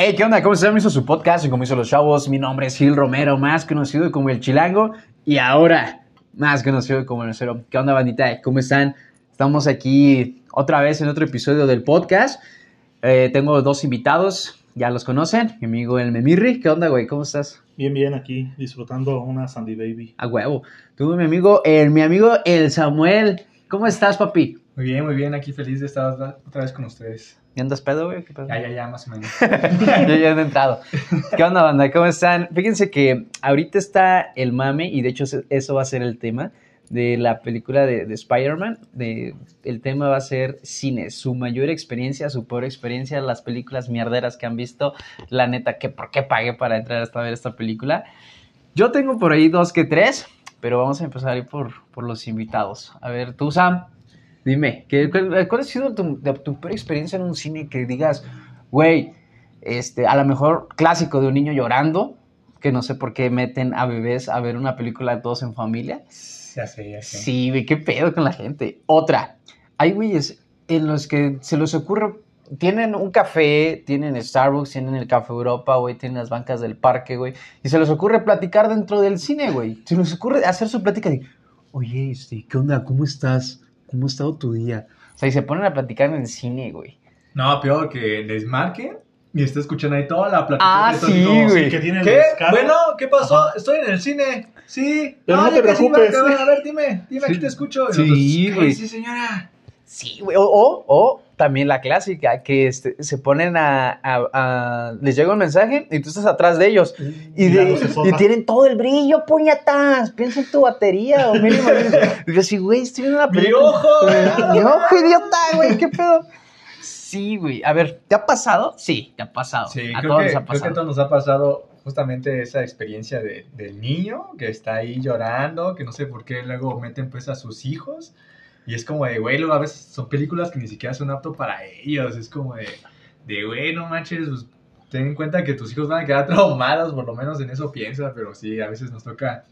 Hey, ¿qué onda? ¿Cómo están? Hizo su podcast y como hizo los chavos. Mi nombre es Gil Romero, más conocido como El Chilango. Y ahora, más conocido como El Cero. ¿Qué onda, bandita? ¿Cómo están? Estamos aquí otra vez en otro episodio del podcast. Eh, tengo dos invitados, ya los conocen. Mi amigo El Memirri. ¿Qué onda, güey? ¿Cómo estás? Bien, bien, aquí disfrutando una Sandy Baby. A huevo. Tú, mi amigo, el, mi amigo El Samuel. ¿Cómo estás, papi? Muy bien, muy bien, aquí feliz de estar otra vez con ustedes. ¿Ya andas pedo, güey? ¿Qué pedo? Ya, ya, ya, más o menos. Yo ya he entrado. ¿Qué onda, banda? ¿Cómo están? Fíjense que ahorita está el mame, y de hecho eso va a ser el tema de la película de, de Spider-Man. De, el tema va a ser cine, su mayor experiencia, su peor experiencia, las películas mierderas que han visto. La neta, que ¿por qué pagué para entrar hasta ver esta película? Yo tengo por ahí dos que tres, pero vamos a empezar ahí por, por los invitados. A ver, tú, Sam, Dime, ¿qué, cuál, cuál, ha sido tu, tu, peor experiencia en un cine que digas, güey, este, a lo mejor clásico de un niño llorando, que no sé por qué meten a bebés a ver una película de todos en familia? Ya sé, ya sé. Sí, güey, qué pedo con la gente. Otra, hay güeyes en los que se les ocurre, tienen un café, tienen Starbucks, tienen el Café Europa, güey, tienen las bancas del parque, güey, y se les ocurre platicar dentro del cine, güey. Se les ocurre hacer su plática de, oye, este, ¿qué onda? ¿Cómo estás? ¿Cómo ha estado tu día? O sea, y se ponen a platicar en el cine, güey. No, peor que les marquen y está escuchando ahí toda la plática. Ah, sí, güey. ¿Qué? Bueno, ¿qué pasó? Ajá. Estoy en el cine. Sí. Pero no, no te preocupes. Sí, a ver, dime, dime, sí. aquí te escucho. Sí, güey. Sí, señora. Sí, güey. O, o, o, también la clásica, que este, se ponen a, a, a, Les llega un mensaje y tú estás atrás de ellos. Y, Y de, la y tienen todo el brillo, puñatas. Piensa en tu batería. O mínimo. y yo así, güey, estoy viendo la ¡Mi película. ojo! Mi ojo, idiota, güey, qué pedo. Sí, güey. A ver, ¿te ha pasado? Sí, te ha pasado. Sí, a creo, todos que, nos ha creo que a pasado. todos nos ha pasado justamente esa experiencia de, del niño que está ahí llorando, que no sé por qué luego meten pues a sus hijos. Y es como de, güey, luego a veces son películas que ni siquiera son apto para ellos. Es como de, de güey, no manches, pues, ten en cuenta que tus hijos van a quedar traumados, por lo menos en eso piensa, pero sí, a veces nos toca.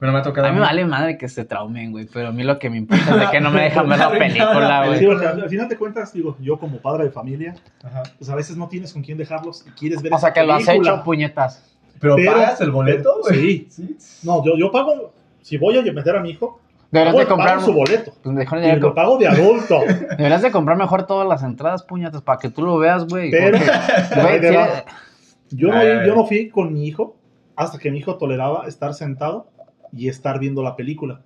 Bueno, me ha tocado. A mí me vale madre que se traumen, güey, pero a mí lo que me importa es de que no me dejan ver la película, Sí, güey. porque al, al final de cuentas, digo, yo como padre de familia, Ajá. pues a veces no tienes con quién dejarlos y quieres ver O sea, esa que lo has película. hecho, puñetas. Pero, Pero- pagas el boleto, güey. Sí. No, yo, yo pago, si voy a meter a mi hijo, Deberías pago, de comprar... su boleto. Pues mejor Y lo pago de adulto. deberías de comprar mejor todas las entradas, puñetas, para que tú lo veas, güey. Pero- porque, güey, va. Yo no, yo no fui con mi hijo hasta que mi hijo toleraba estar sentado y estar viendo la película.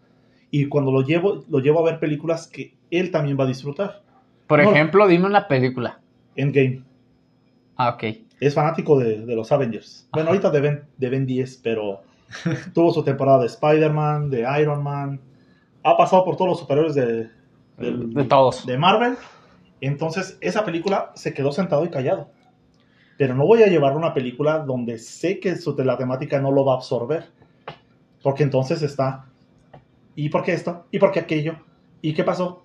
Y cuando lo llevo, lo llevo a ver películas que él también va a disfrutar. Por No. ejemplo, dime una película. Endgame. Ah, ok. Es fanático de, de los Avengers. Bueno, ahorita de Ben, de Ben 10, pero tuvo su temporada de Spider-Man, de Iron Man. Ha pasado por todos los de, del- De todos. de Marvel. Entonces, esa película se quedó sentado y callado. Pero no voy a llevar una película donde sé que su, la temática no lo va a absorber. Porque entonces está. ¿Y por qué esto? ¿Y por qué aquello? ¿Y qué pasó?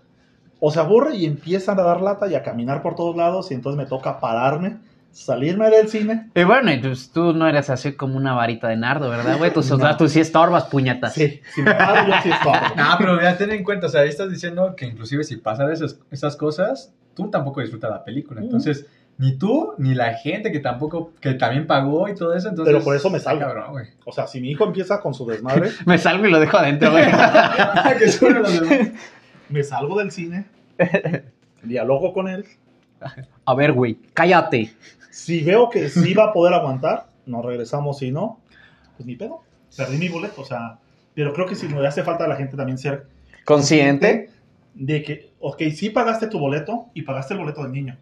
O se aburre y empiezan a dar lata y a caminar por todos lados. Y entonces me toca pararme, salirme del cine. Y bueno, y pues tú no eres así como una varita de nardo, ¿verdad, güey? Tú, o sea, No. tú sí estorbas, puñetas. Sí, si me paro, yo sí estorbo. No, pero ya ten en cuenta, o sea, ahí estás diciendo que inclusive si pasan esas, esas cosas, tú tampoco disfrutas la película. Entonces, ni tú, ni la gente que tampoco, que también pagó y todo eso, entonces... Pero por eso me salgo. cabrón, güey. O sea, si mi hijo empieza con su desmadre, Me salgo y lo dejo adentro, güey. que los me salgo del cine, dialogo con él. A ver, güey, cállate. Si veo que sí va a poder aguantar, nos regresamos. Si no, pues ni pedo. Perdí mi boleto, o sea. Pero creo que si me hace falta a la gente también ser Consciente. de que, ok, sí pagaste tu boleto y pagaste el boleto del niño.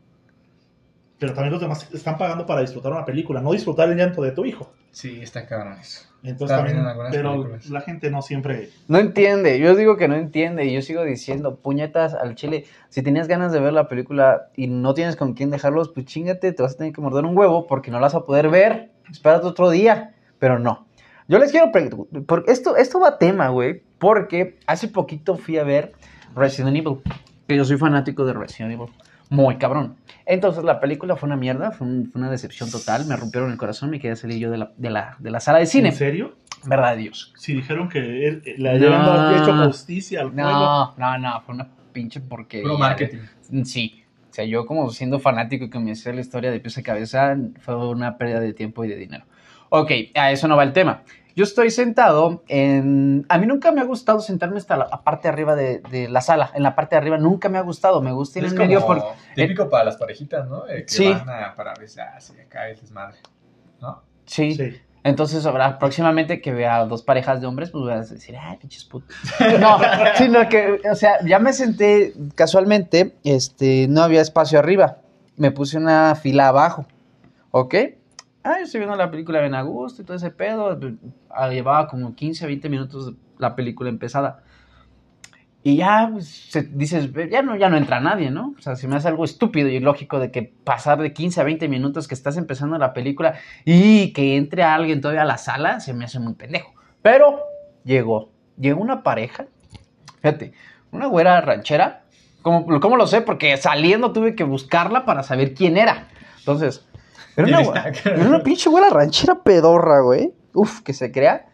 Pero también los demás están pagando para disfrutar una película, no disfrutar el llanto de tu hijo. Sí, está cabrón eso. Entonces También también, en algunas pero películas. la gente no siempre. No entiende, yo digo que no entiende y yo sigo diciendo, puñetas al chile, si tenías ganas de ver la película y no tienes con quién dejarlos, pues chingate, te vas a tener que morder un huevo porque no la vas a poder ver, espérate otro día, pero no. Yo les quiero preguntar, porque esto, esto va a tema, güey, porque hace poquito fui a ver Resident Evil, que yo soy fanático de Resident Evil, muy cabrón. Entonces la película fue una mierda, fue, un- fue una decepción total, me rompieron el corazón, me quedé salir yo de la, de la, de la sala de cine. ¿En serio? Verdad de Dios. Si dijeron que él, le No. habían hecho justicia al juego. No, no, no, fue una pinche porquería. Puro marketing. Sí, sea, yo como siendo fanático y que me la historia de pies a cabeza, fue una pérdida de tiempo y de dinero. Ok, a eso no va el tema. Yo estoy sentado en... A mí nunca me ha gustado sentarme hasta la parte de arriba de, de la sala. En la parte de arriba nunca me ha gustado. Me gusta ir Es en medio por... típico para las parejitas, ¿no? Eh, que Sí. van a, para besarse y acá el desmadre, ¿no? Sí. Sí. Entonces, ahora, próximamente que vea dos parejas de hombres, pues voy a decir, ay, pinches putos. No, sino que, o sea, ya me senté casualmente, este, no había espacio arriba. Me puse una fila abajo, ¿ok? Ah, yo estoy viendo la película bien a gusto y todo ese pedo. Ah, Llevaba como 15, 20 minutos la película empezada. Y ya pues, se- dices, ya no, ya no entra nadie, ¿no? O sea, se me hace algo estúpido y ilógico de que pasar de 15 a 20 minutos que estás empezando la película y que entre alguien todavía a la sala, se me hace muy pendejo. Pero llegó, llegó una pareja, fíjate, una güera ranchera. ¿Cómo, cómo lo sé? Porque saliendo tuve que buscarla para saber quién era. Entonces, era una, era una pinche güera ranchera pedorra, güey. Uf, que se crea.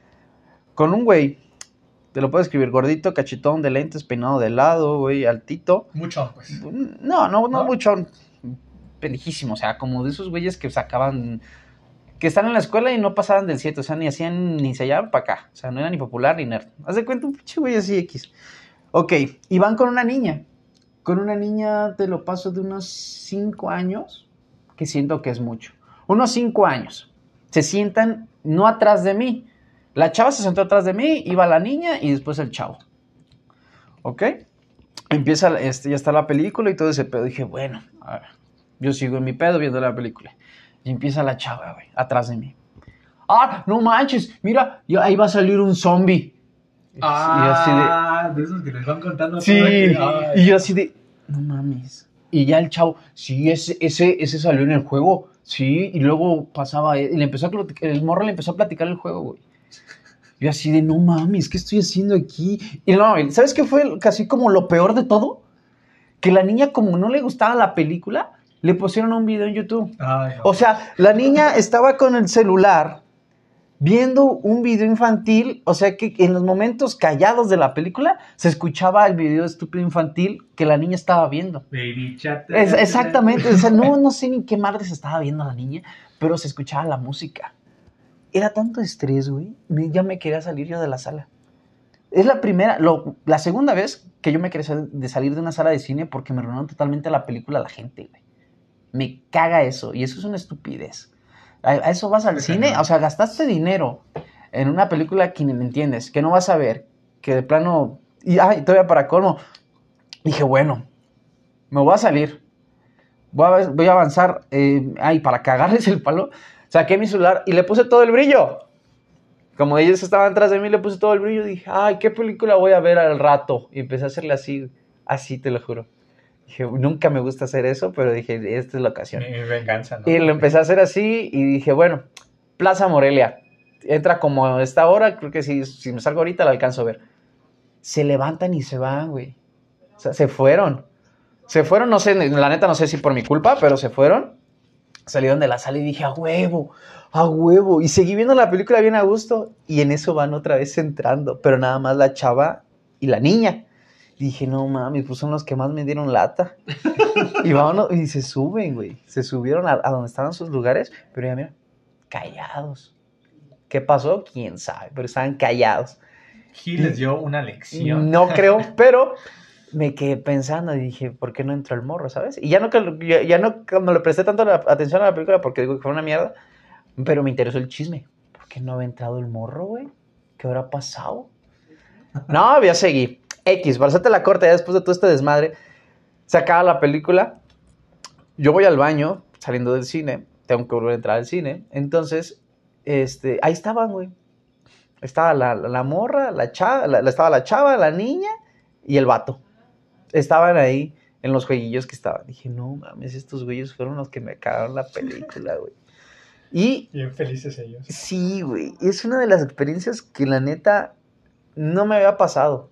Con un güey, te lo puedo escribir, gordito, cachetón de lentes, peinado de lado, güey, altito. Mucho, pues. No, no, no, ¿No? mucho pendejísimo, o sea, como de esos güeyes que sacaban, que están en la escuela y no pasaban del 7, o sea, ni hacían, ni se hallaban para acá, o sea, no era ni popular ni nerd. Haz de cuenta un pinche güey así X. Ok, y van con una niña, con una niña, te lo paso de unos 5 años, que siento que es mucho, unos 5 años, se sientan no atrás de mí, la chava se sentó atrás de mí, iba la niña y después el chavo. ¿Ok? Empieza, este, ya está la película y todo ese pedo. Dije, bueno, a ver, yo sigo en mi pedo viendo la película. Y empieza la chava, güey, atrás de mí. Ah, no manches, mira, yo- ahí va a salir un zombie. Y así de, Ah, de esos que les van contando Sí, y yo así de, no mames. Y ya el chavo, sí, ese, ese, ese salió en el juego, sí, y luego pasaba, y le empezó a, plati- el morro le empezó a platicar el juego, güey. Yo así de, no mames, ¿qué estoy haciendo aquí? Y no, ¿sabes qué fue casi como lo peor de todo? Que la niña, como no le gustaba la película, le pusieron un video en YouTube. Ay, no. O sea, la niña estaba con el celular viendo un video infantil, o sea que en los momentos callados de la película se escuchaba el video estúpido infantil que la niña estaba viendo. Baby chat. Es- exactamente, o sea, no, no sé ni qué madre se estaba viendo la niña, pero se escuchaba la música. Era tanto estrés, güey, ya me quería salir yo de la sala. Es la primera, lo- la segunda vez que yo me quería sal- de salir de una sala de cine porque me arruinaron totalmente la película la gente, güey. Me caga eso, y eso es una estupidez. A, eso vas al cine, o sea, gastaste dinero en una película que ni me entiendes, que no vas a ver, que de plano, y ay, todavía para colmo, dije, bueno, me voy a salir, voy a, voy a avanzar, eh, ay, para cagarles el palo, saqué mi celular y le puse todo el brillo. Como ellos estaban atrás de mí, le puse todo el brillo. Dije, ay, ¿qué película voy a ver al rato? Y empecé a hacerle así, así te lo juro. Dije, nunca me gusta hacer eso, pero dije, esta es la ocasión. Mi venganza, ¿no? Y lo empecé a hacer así y dije, bueno, Plaza Morelia. Entra como a esta hora, creo que si, si me salgo ahorita la alcanzo a ver. Se levantan y se van, güey. O sea, se fueron. Se fueron, no sé, la neta no sé si por mi culpa, pero se fueron. Salieron de la sala y dije, a huevo, a huevo. Y seguí viendo la película bien a gusto. Y en eso van otra vez entrando, pero nada más la chava y la niña. Dije, no mames, pues son los que más me dieron lata. y vámonos, y se suben, güey. Se subieron a, a donde estaban sus lugares, pero ya mira, callados. ¿Qué pasó? Quién sabe, pero estaban callados. Gil les dio una lección. No creo, pero me quedé pensando y dije, ¿por qué no entró el morro, sabes? Y ya no, ya, ya no me le presté tanto la atención a la película porque digo que fue una mierda, pero me interesó el chisme. ¿Por qué no había entrado el morro, güey? ¿Qué habrá pasado? No, voy a seguir. X, para hacerte la corta, ya después de todo este desmadre, se acaba la película. Yo voy al baño, saliendo del cine, tengo que volver a entrar al cine. Entonces, este, ahí estaban, güey. Estaba la, la, la morra, la chava, la- estaba la chava, la niña y el vato. Estaban ahí en los jueguillos que estaban. Dije, no mames, estos güeyes fueron los que me cagaron la película, güey. Y Bien felices ellos. Sí, güey. Es una de las experiencias que la neta no me había pasado.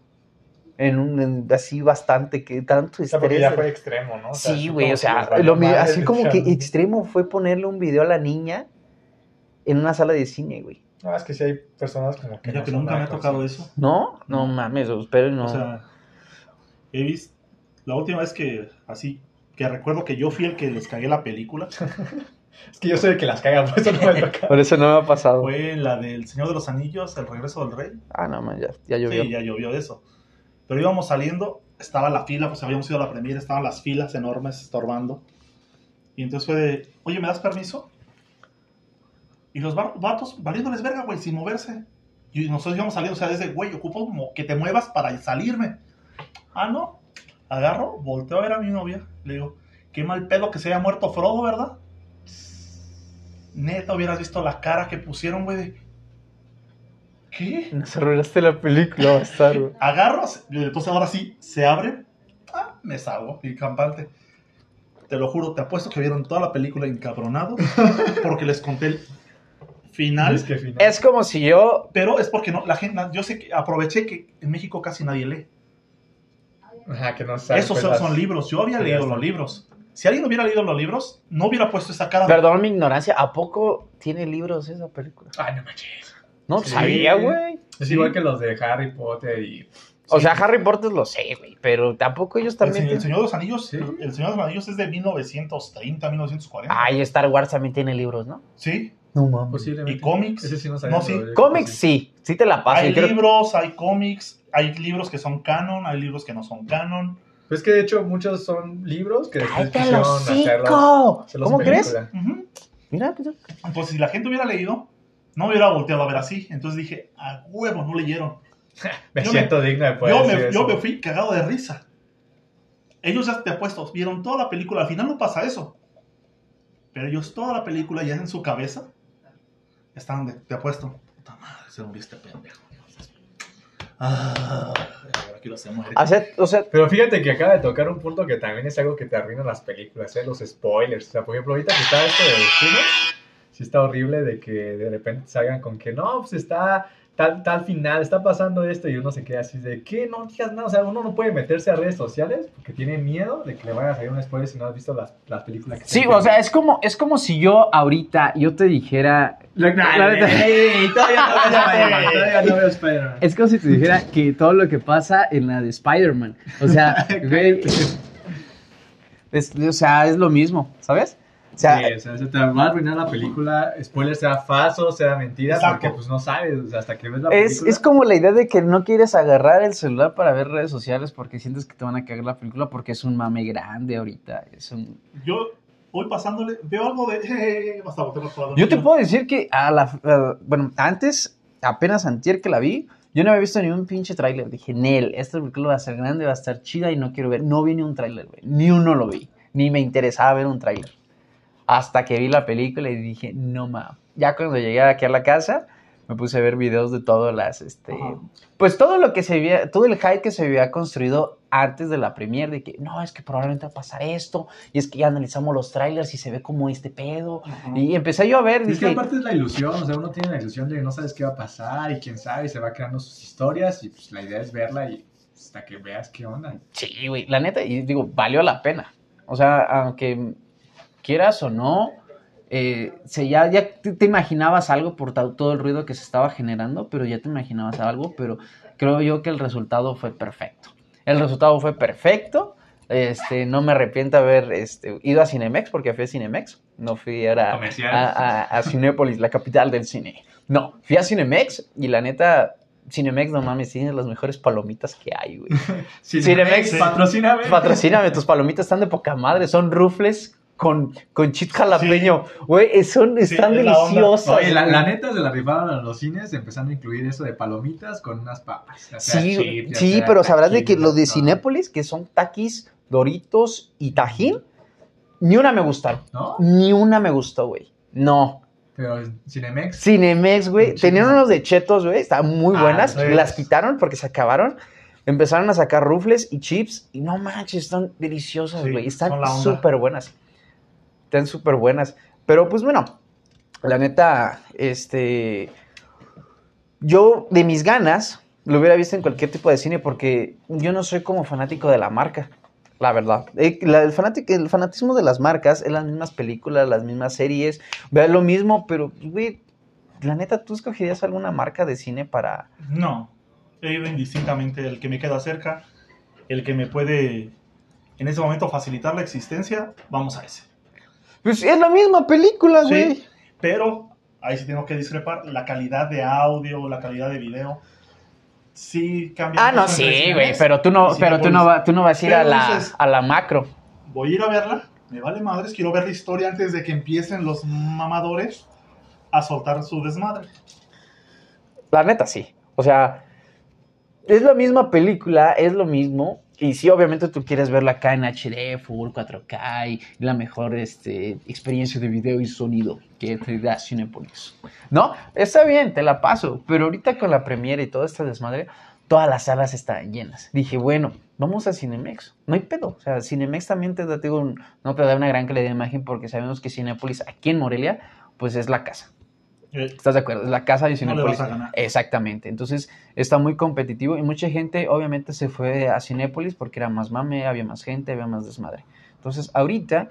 En un en- así bastante, que tanto O sea, porque estrés. ya fue extremo, ¿no? O sea, Sí, güey, o sea, lo madre, así como que extremo fue ponerle un video a la niña en una sala de cine, güey. No, es que sí hay personas como que. Mira no que nunca me ha tocado eso. ¿No? No mames, espero y no. O sea, he visto. La última vez que así que recuerdo que yo fui el que les cagué la película, Es que yo soy el que las caga, por eso no me toca. Por eso no me ha pasado. fue la del Señor de los Anillos, El regreso del rey. Ah, no, man, ya, ya llovió. Sí, ya llovió de eso. Pero íbamos saliendo, estaba la fila, pues habíamos ido a la premiere, estaban las filas enormes estorbando. Y entonces fue de, oye, ¿me das permiso? Y los va- vatos valiéndoles verga, güey, sin moverse. Y nosotros íbamos saliendo, o sea, desde, güey, ocupo como que te muevas para salirme. Ah, no. Agarro, volteo a ver a mi novia, le digo, qué mal pedo que se haya muerto Frodo, ¿verdad? Neta, hubieras visto la cara que pusieron, güey, de, ¿qué? Nos arruinaste la película, bastardo. agarro, se- entonces ahora sí, se abre, ah, me salgo, y campante. Te lo juro, te apuesto que vieron toda la película encabronados porque les conté el final. Es que final. Es como si yo. Pero es porque no, la gente, yo sé que aproveché que en México casi nadie lee. Ajá, que no sabe, Esos pues, son, las- son libros, yo había leído los libros. Si alguien hubiera leído los libros, no hubiera puesto esa cara. Perdón mi ignorancia, ¿a poco tiene libros esa película? Ay, no manches. No Sí. sabía, güey. Es Sí. igual que los de Harry Potter y... O sea, Harry Potter lo sé, güey, pero tampoco ellos el, también. El Señor de los Anillos, Sí. el Señor de los Anillos es de 1930, 1940. Ay, Star Wars también tiene libros, ¿no? Sí, No mames. Posiblemente. Y cómics. Ese sí no sabía. No, sí. Cómics sí, sí te la paso. hay y creo- libros, hay cómics, hay libros que son canon, hay libros que no son canon. Pues es que de hecho muchos son libros que después ¡Cállate el quisieron hacerlos, ¿Cómo crees? película. Ujú. Mira, pues, Entonces, si la gente hubiera leído, no me hubiera volteado a ver así. Entonces dije, a huevo, no leyeron. Me Yo siento digno de poder yo, decir me, eso. yo me fui cagado de risa. Ellos ya te apuesto, vieron toda la película. Al final no pasa eso. Pero ellos toda la película ya en su cabeza están de, te apuesto. Puta madre, se murió este pendejo. Ah, ahora que lo muere. o sea, o sea, Pero fíjate que acaba de tocar un punto que también es algo que te arruina las películas, ¿eh? los spoilers. O sea, por ejemplo, ahorita que está esto de destino, sí está horrible de que de repente salgan con que no, pues está tal, tal final, está pasando esto y uno se queda así de que no digas nada. O sea, uno no puede meterse a redes sociales porque tiene miedo de que le vaya a salir un spoiler si no has visto las, las películas que sí, o sea, es como, es como si yo ahorita, yo te dijera, La neta- todavía no veo Spider-Man. es como si te dijera que todo lo que pasa en la de Spider-Man, o sea, güey, es, o sea, es lo mismo, ¿sabes? O sea, Sí, o sea, se te va a arruinar la película, spoiler sea falso, sea mentira, Exacto. porque pues no sabes, o sea, hasta que ves la Es, película. es como la idea de que no quieres agarrar el celular para ver redes sociales porque sientes que te van a cagar la película porque es un mame grande ahorita. Es un... Yo voy pasándole, veo algo de. eh, basta. Yo te puedo decir que a la... a- bueno, antes, apenas antier que la vi, yo no había visto ni un pinche tráiler. Dije, Nel, esta película va a ser grande, va a estar chida y no quiero ver. No vi ni un tráiler, güey. Ni uno lo vi. Ni me interesaba ver un tráiler. Hasta que vi la película y dije, no ma. Ya cuando llegué aquí a la casa, me puse a ver videos de todas las, este... Ajá. Pues todo lo que se había, todo el hype que se había construido antes de la premiere, de que no, es que probablemente va a pasar esto, y es que ya analizamos los trailers y se ve como este pedo. Ajá. Y empecé yo a ver, Es que dije, aparte es la ilusión, o sea, uno tiene la ilusión de que no sabes qué va a pasar y quién sabe, y se va creando sus historias y pues la idea es verla y hasta que veas qué onda. sí, güey, la neta, y digo, valió la pena. O sea, aunque quieras o no, eh, se ya, ya te, te imaginabas algo por todo el ruido que se estaba generando, pero ya te imaginabas algo, pero creo yo que el resultado fue perfecto. El resultado fue perfecto. Este, no me arrepiento de haber este, ido a Cinemex porque fui a Cinemex. No fui era a, a, a Cinépolis, la capital del cine. No, fui a Cinemex y la neta, Cinemex, no mames, tiene las mejores palomitas que hay, güey. Cinemex, Cinemex, patrocíname. Patrocíname, tus palomitas están de poca madre, son rufles con, con chit jalapeño. Güey, son, Sí, están es la deliciosas. Oye, la, la neta se la rifaron a los cines empezando a incluir eso de palomitas con unas papas. ya sea Sí, ya sí, sea pero sabrás de que los de. Cinépolis, que son taquis, doritos y tajín, ni una me gustaron. ¿No? Ni una me gustó, güey. No. Pero Cinemex. Cinemex, güey. Tenían unos de chetos, güey. Estaban muy Ah, buenas. Las quitaron porque se acabaron. Empezaron a sacar rufles y chips. Y no manches, están deliciosas, Sí, güey. están la súper buenas. Están súper buenas. Pero pues bueno, la neta, este. Yo, de mis ganas, lo hubiera visto en cualquier tipo de cine porque yo no soy como fanático de la marca. La verdad. Eh, el, fanatismo de las marcas es las mismas películas, las mismas series. Ve lo mismo, pero, güey, la neta, ¿tú escogerías alguna marca de cine para...? No, he ido indistintamente el que me queda cerca, el que me puede en ese momento facilitar la existencia, vamos a ese. Pues es la misma película, güey. Sí, pero ahí sí tengo que discrepar. La calidad de audio, la calidad de video, sí cambia. Ah, no, sí, güey, pero tú no, pero tú no, va- tú no vas a ir a la, dices- a la macro. Voy a ir a verla, me vale madres, quiero ver la historia antes de que empiecen los mamadores a soltar su desmadre. La neta, sí. O sea, es la misma película, es lo mismo. Y sí, obviamente tú quieres verla acá en HD, Full 4K y la mejor este, experiencia de video y sonido que te da Cinepolis. ¿No? Está bien, te la paso. Pero ahorita con la premiere y todo este desmadre, todas las salas están llenas. Dije, bueno, vamos a Cinemex. No hay pedo. O sea, Cinemex también te da, digo, no te da una gran calidad de imagen porque sabemos que Cinepolis aquí en Morelia, pues es la casa. Eh, ¿Estás de acuerdo? Es la casa de No le Cinépolis. vas a ganar. Exactamente. Entonces está muy competitivo y mucha gente obviamente se fue a Cinépolis porque era más mame, había más gente, había más desmadre. Entonces ahorita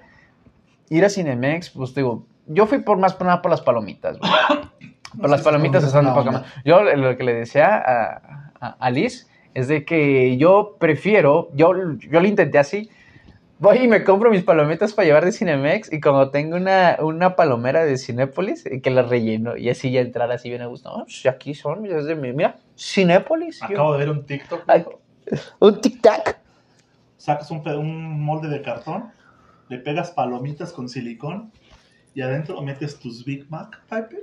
ir a Cinemex, pues digo, yo fui por más por nada por las palomitas. güey. Por las palomitas están no. madre. Yo lo que le decía a, a, a Liz es de que yo prefiero, yo, yo lo intenté así, voy y me compro mis palomitas para llevar de Cinemex y como tengo una, una palomera de Cinépolis, eh, que la relleno y así ya entrar así bien a gusto. "Ah, pues aquí son, es de mi- mira, Cinépolis. Yo- Acabo de ver un TikTok. Ay, un tic-tac. Sacas un, un molde de cartón, le pegas palomitas con silicón y adentro metes tus Big Mac, Pipe,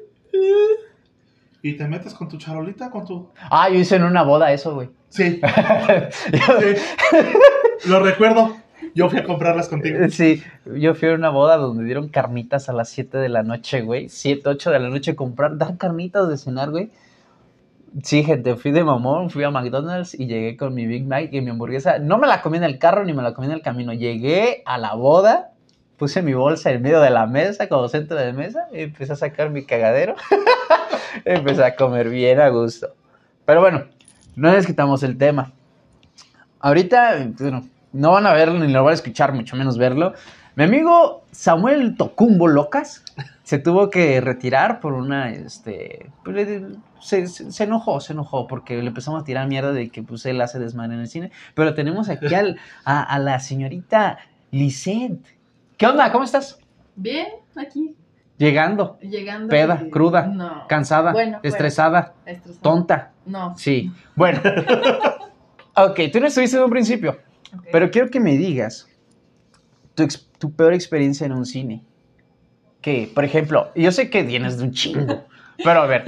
y te metes con tu charolita, con tu... Ah, yo hice en una boda eso, güey. Sí, sí. lo recuerdo. Yo fui a comprarlas contigo. Sí, yo fui a una boda donde dieron carnitas a las 7 de la noche, güey. 7, 8 de la noche comprar, dar carnitas de cenar, güey. Sí, gente, fui de mamón, fui a McDonald's y llegué con mi Big Mac y mi hamburguesa. No me la comí en el carro ni me la comí en el camino. Llegué a la boda, puse mi bolsa en medio de la mesa, como centro de mesa, y empecé a sacar mi cagadero. empecé a comer bien a gusto. Pero bueno, no les quitamos el tema. Ahorita, bueno, no van a verlo ni lo van a escuchar, mucho menos verlo. Mi amigo Samuel Tocumbo Locas se tuvo que retirar por una, este, pues, se, se- se enojó, se enojó porque le empezamos a tirar mierda de que pues él hace desmadre en el cine. Pero tenemos aquí al- a, a la señorita Lisette. ¿Qué onda? ¿Cómo estás? Bien, aquí, Llegando, llegando. Peda, y- cruda, No. cansada, Bueno, bueno. estresada, Estresada. tonta. No. Sí, bueno. ok, tú no estuviste en un principio. Ok. Pero quiero que me digas tu, ex- tu peor experiencia en un cine. Que, por ejemplo, yo sé que vienes de un chingo, pero a ver,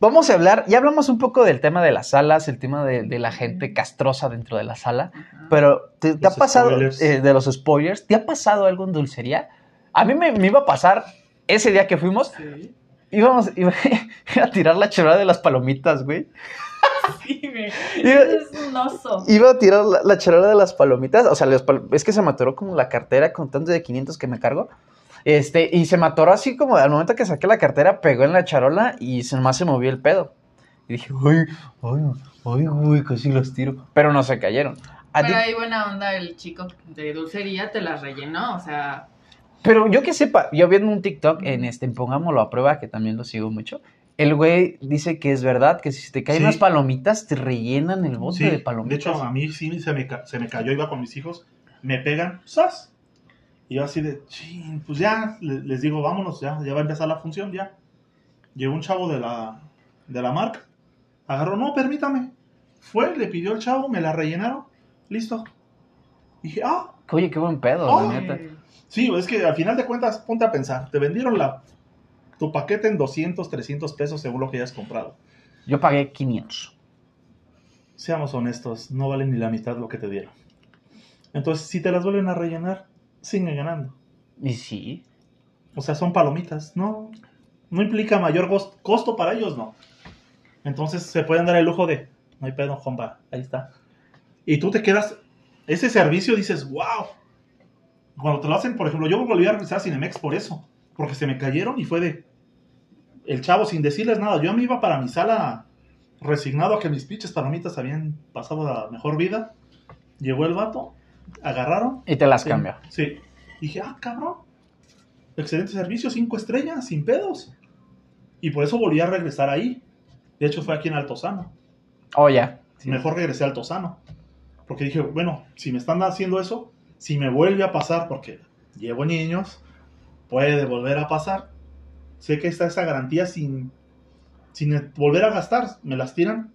vamos a hablar, ya hablamos un poco del tema de las salas, el tema de, de la gente castrosa dentro de la sala, Ajá. pero ¿te, te ha pasado, eh, de los spoilers, ¿te ha pasado algo en dulcería? A mí me, me iba a pasar ese día que fuimos, Sí. íbamos iba a tirar la chorada de las palomitas, güey. Sí, güey. Es un oso. Iba a tirar la, la charola de las palomitas. O sea, las pal- es que se me atoró como la cartera con tanto de 500 que me cargo. Este, y se me atoró así como al momento que saqué la cartera, pegó en la charola y se, más se movió el pedo. Y dije, ay, ay, ay, güey, casi los tiro. Pero no se cayeron. A Pero hay buena onda el chico de dulcería, te las rellenó, o sea, Pero yo que sepa, yo viendo un TikTok en este, Pongámoslo a prueba, que también lo sigo mucho. El güey dice que es verdad, que si te caen Sí. unas palomitas, te rellenan el bote Sí, de de palomitas. hecho, a mí sí se me, se me cayó, iba con mis hijos, me pegan, ¡zas! Y yo así de, chin, pues ya, le- les digo, vámonos, ya, ya va a empezar la función, ya. Llegó un chavo de la, de la marca, agarró, no, permítame. Fue, le pidió el chavo, me la rellenaron, listo. Dije, ah, Oye, qué buen pedo, Oh. la neta. eh, sí, es que al final de cuentas, ponte a pensar, te vendieron la, tu paquete en 200, 300 pesos según lo que hayas comprado. Yo pagué 500. Seamos honestos, no vale ni la mitad lo que te dieron. Entonces, si te las vuelven a rellenar, siguen ganando. Y sí. O sea, son palomitas, no, no implica mayor costo para ellos, no. Entonces se pueden dar el lujo de, no hay pedo, compa, ahí está. Y tú te quedas, ese servicio dices, wow. Cuando te lo hacen, por ejemplo, yo volví a regresar a Cinemex por eso, porque se me cayeron y fue de, el chavo sin decirles nada, yo me iba para mi sala resignado a que mis pinches palomitas habían pasado la mejor vida. Llegó el vato, agarraron Y te las Sí, cambia. Sí. Dije, ah, cabrón. Excelente servicio, cinco estrellas, sin pedos. Y por eso volví a regresar ahí. De hecho, fue aquí en Altozano. Oh, ya. Mejor regresé a Altozano. Porque dije, bueno, si me están haciendo eso, Si me vuelve a pasar, porque llevo niños, puede volver a pasar. Sé que está esa garantía sin, sin volver a gastar. Me las tiran.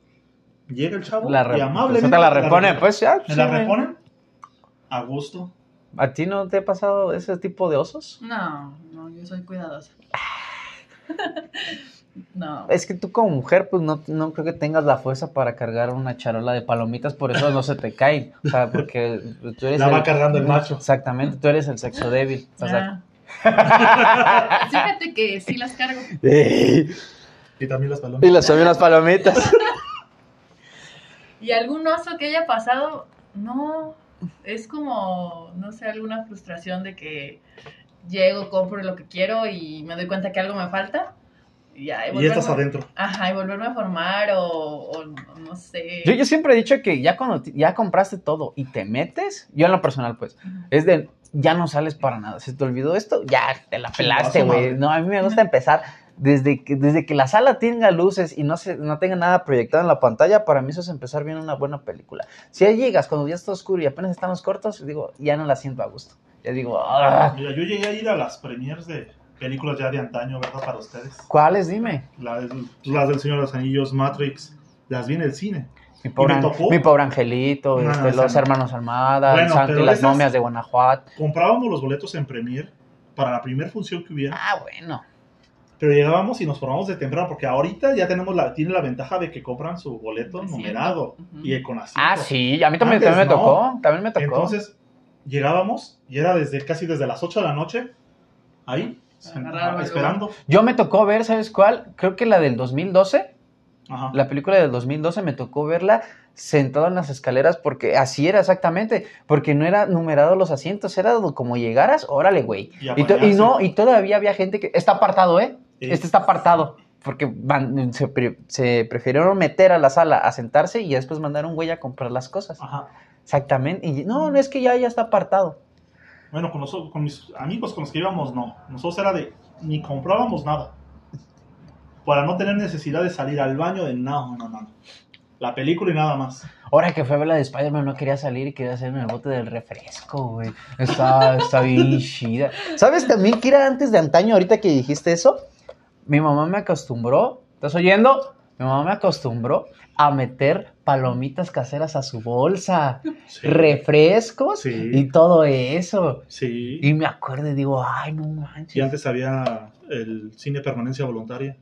Llega el chavo La y amablemente te la me reponen, pues ya. Me la reponen a gusto. ¿A ti no te ha pasado ese tipo de osos? No, no, yo soy cuidadosa. no. Es que tú como mujer, pues no, no creo que tengas la fuerza para cargar una charola de palomitas, por eso no se te caen. O sea, porque tú eres La el... va cargando el macho. Exactamente, tú eres el sexo débil. O sea, Ah. Fíjate que sí las cargo. Y también las y palomitas. las son unas palomitas. ¿Y algún oso que haya pasado? No. Es como, no sé, alguna frustración de que llego, compro lo que quiero y me doy cuenta que algo me falta. Y, ya, Y estás adentro. Ajá, y volverme a formar o, o no sé. Yo, yo siempre he dicho que ya cuando ya compraste todo y te metes, yo en lo personal, pues, es de ya no sales para nada. Se te olvidó esto, ya te la pelaste, güey. No, a mí me gusta empezar desde que, desde que la sala tenga luces y no, se, no tenga nada proyectado en la pantalla, para mí eso es empezar viendo una buena película. Si ya llegas cuando ya está oscuro y apenas están los cortos, digo, ya no la siento a gusto. Ya digo, "Ah". Mira, yo llegué a ir a las premiers de películas ya de antaño, ¿verdad? Para ustedes. ¿cuáles? Dime. Las, las del Señor de los Anillos, Matrix, las vi en el cine. Mi pobre, mi pobre angelito, No, este, los no. hermanos Almada, Bueno, las esas- momias de Guanajuato. Comprábamos los boletos en premier para la primera función que hubiera, Ah, bueno. pero llegábamos y nos formamos de temprano, porque ahorita ya tenemos la, tiene la ventaja de que compran su boleto Asiento. numerado y con asiento. Ah, sí, a mí también, Antes también me no. tocó. También me tocó. Entonces, llegábamos y era desde casi desde las 8 de la noche, ahí, esperando. Yo me tocó ver, ¿sabes cuál? Creo que la del 2012, Ajá. la película del 2012 me tocó verla sentado en las escaleras porque así era exactamente, porque no era numerado los asientos, era como llegaras, órale, güey. Y no, y todavía había gente que está apartado, ¿eh? Sí. Este está apartado. Porque van- se, pre- se prefirieron meter a la sala a sentarse y después mandar un güey a comprar las cosas. Ajá. Exactamente. Y no, no es que ya, ya está apartado. Bueno, con, nosotros, con mis amigos con los que íbamos, no. Nosotros era de, ni comprábamos nada. Para no tener necesidad de salir al baño de no, no, no. La película y nada más. Ahora que fue a ver la de Spider-Man no quería salir y quería hacer en el bote del refresco, güey. Está, está bien chida. ¿Sabes también que era antes de antaño, ahorita que dijiste eso? Mi mamá me acostumbró, ¿estás oyendo? Mi mamá me acostumbró a meter palomitas caseras a su bolsa, Sí. refrescos Sí. y todo eso. Sí. Y me acuerdo y digo, ay, no manches. Y antes había el cine permanencia voluntaria.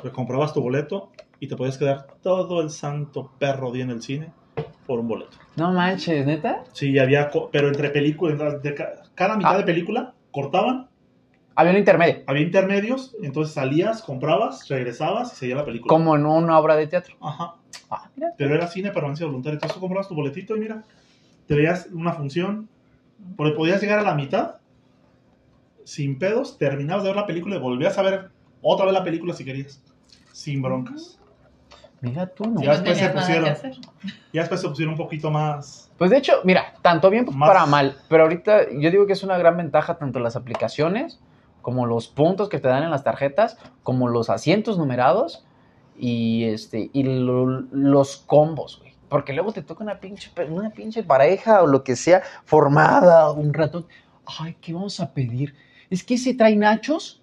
Pues comprabas tu boleto y te podías quedar todo el santo perro día en el cine por un boleto. No manches, ¿neta? Sí, había, co- pero entre películas, de ca- cada mitad Ah. de película cortaban, Había un intermedio, había intermedios, entonces salías, comprabas, regresabas y seguía la película. como en una obra de teatro. Ajá. Ah, mira. Pero era cine permanencia voluntaria. Entonces tú comprabas tu boletito y mira, te veías una función, porque podías llegar a la mitad, sin pedos, terminabas de ver la película y volvías a ver otra vez la película si querías, sin broncas. Mira tú, no. Ya no después se pusieron. hacer. Ya después se pusieron un poquito más... Pues de hecho, mira, tanto bien Más- para mal, pero ahorita yo digo que es una gran ventaja tanto las aplicaciones como los puntos que te dan en las tarjetas, como los asientos numerados y este y lo- los combos, güey. Porque luego te toca una pinche una pinche pareja o lo que sea formada un ratón. Ay, ¿qué vamos a pedir? Es que se trae nachos,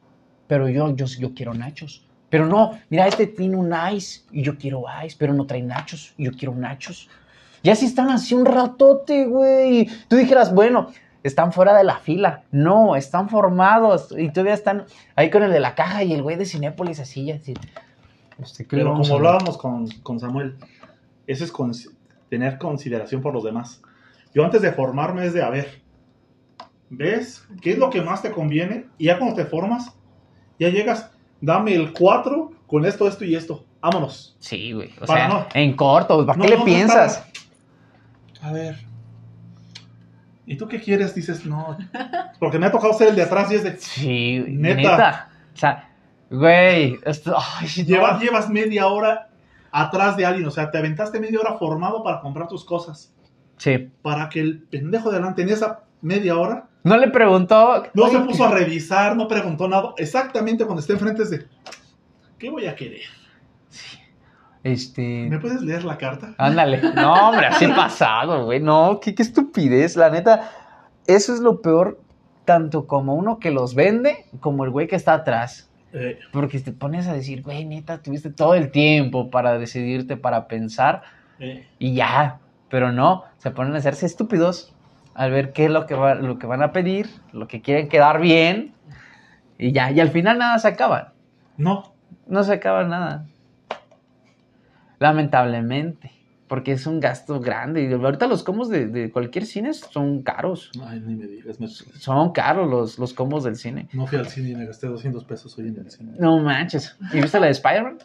pero yo yo yo quiero nachos. Pero no, mira, este tiene un ice y yo quiero ice, pero no trae nachos y yo quiero nachos. Ya si están así un ratote, güey. Tú dijeras, bueno, están fuera de la fila. No, están formados. Y todavía están ahí con el de la caja y el güey de Cinépolis así, ya así. Este, ¿qué le Pero como hablábamos con, con Samuel, eso es con- tener consideración por los demás. Yo antes de formarme es de, a ver, ¿ves qué es lo que más te conviene? Y ya cuando te formas, ya llegas, dame el 4 con esto, esto y esto. Vámonos. Sí, güey. O Para sea, no. en corto, ¿para No, qué le no, piensas? A ver. ¿Y tú qué quieres? Dices, no. Porque me ha tocado ser el de atrás y es de. Sí, güey, Neta. neta. O sea, güey, esto, ay, no. Llevas, llevas media hora atrás de alguien. O sea, te aventaste media hora formado para comprar tus cosas. Sí. Para que el pendejo de adelante en esa media hora No le preguntó. no se puso a revisar, no preguntó nada. Exactamente cuando esté enfrente es de. ¿Qué voy a querer? Este. ¿Me puedes leer la carta? Ándale. No, hombre, así pasado, güey. No, qué, qué estupidez. La neta, eso es lo peor, tanto como uno que los vende, como el güey que está atrás. Eh, Porque te pones a decir, güey, neta, tuviste todo el tiempo para decidirte, para pensar, eh, y ya. Pero no, se ponen a hacerse estúpidos al ver qué es lo que, va- lo que van a pedir, lo que quieren quedar bien, y ya. Y al final nada se acaba. no, No se acaba nada. Lamentablemente. Porque es un gasto grande. Y ahorita los combos de, de cualquier cine son caros. ay, ni me digas. me- Son caros los, los combos del cine. no fui al cine y me gasté 200 pesos hoy en el cine. No manches. ¿Y viste la de Spider-Man?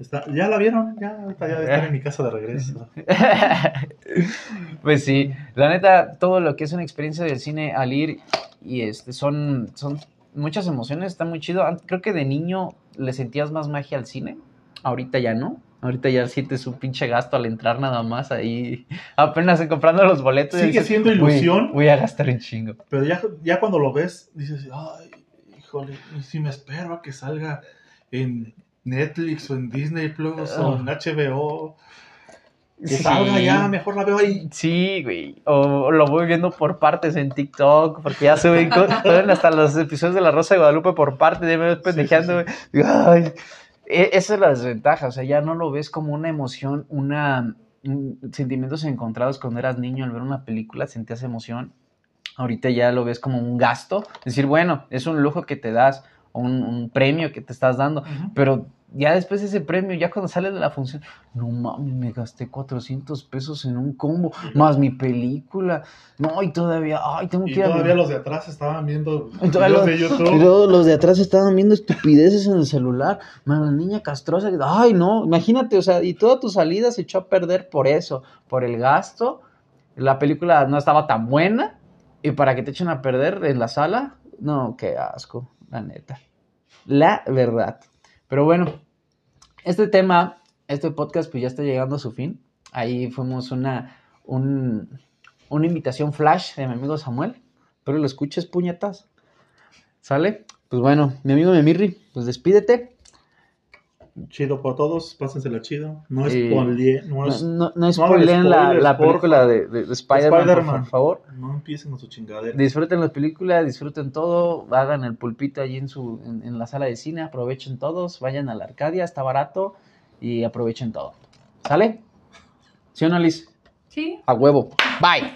Está- ¿Ya la vieron? Ya, ahorita ya estar en mi casa de regreso. pues sí, la neta, todo lo que es una experiencia del cine al ir y este son, son muchas emociones, está muy chido. Creo que de niño le sentías más magia al cine, ahorita ya no. Ahorita ya sientes un pinche gasto al entrar nada más ahí, apenas en comprando los boletos. Sigue dices, siendo "Güey, ilusión". Voy a gastar un chingo. Pero ya, ya cuando lo ves, dices, ay, híjole, y si me espero a que salga en Netflix o en Disney Plus o en HBO, que Sí. salga ya, mejor la veo ahí. Sí, güey. O lo voy viendo por partes en TikTok, porque ya suben, hasta los episodios de La Rosa de Guadalupe por partes, ya me ves pendejeando, güey. Digo, ay, e- esa es la desventaja, o sea, ya no lo ves como una emoción, una sentimientos encontrados cuando eras niño al ver una película, sentías emoción. Ahorita ya lo ves como un gasto, decir, bueno, es un lujo que te das, un, un premio que te estás dando, pero ya después de ese premio, ya cuando sales de la función, no mames, me gasté 400 pesos en un combo, más mi película. No, y todavía, ay, tengo Y que ir a todavía ver- los de atrás estaban viendo videos los, de YouTube. los de atrás estaban viendo estupideces en el celular. Man, la niña castrosa. Ay, no, imagínate, o sea, y toda tu salida se echó a perder por eso, por el gasto. La película no estaba tan buena. Y para que te echen a perder en la sala, no, qué asco, la neta. La verdad. Pero bueno, este tema, este podcast, pues ya está llegando a su fin. Ahí fuimos una, un- una invitación flash de mi amigo Samuel. Pero lo escuches, puñetas. ¿Sale? Pues bueno, mi amigo Memirri, pues despídete. Chido por todos, pásensela chido. No es Eh, no No, es- no, no hagan spoileen la, la película de, de- de Spider-Man, por- favor. no empiecen con su chingadera. Disfruten la película, disfruten todo, hagan el pulpito allí en, su, en, en la sala de cine, aprovechen todos, vayan a la Arcadia, está barato y aprovechen todo. ¿Sale? ¿Sí o no, Liz? Sí. A huevo. Bye.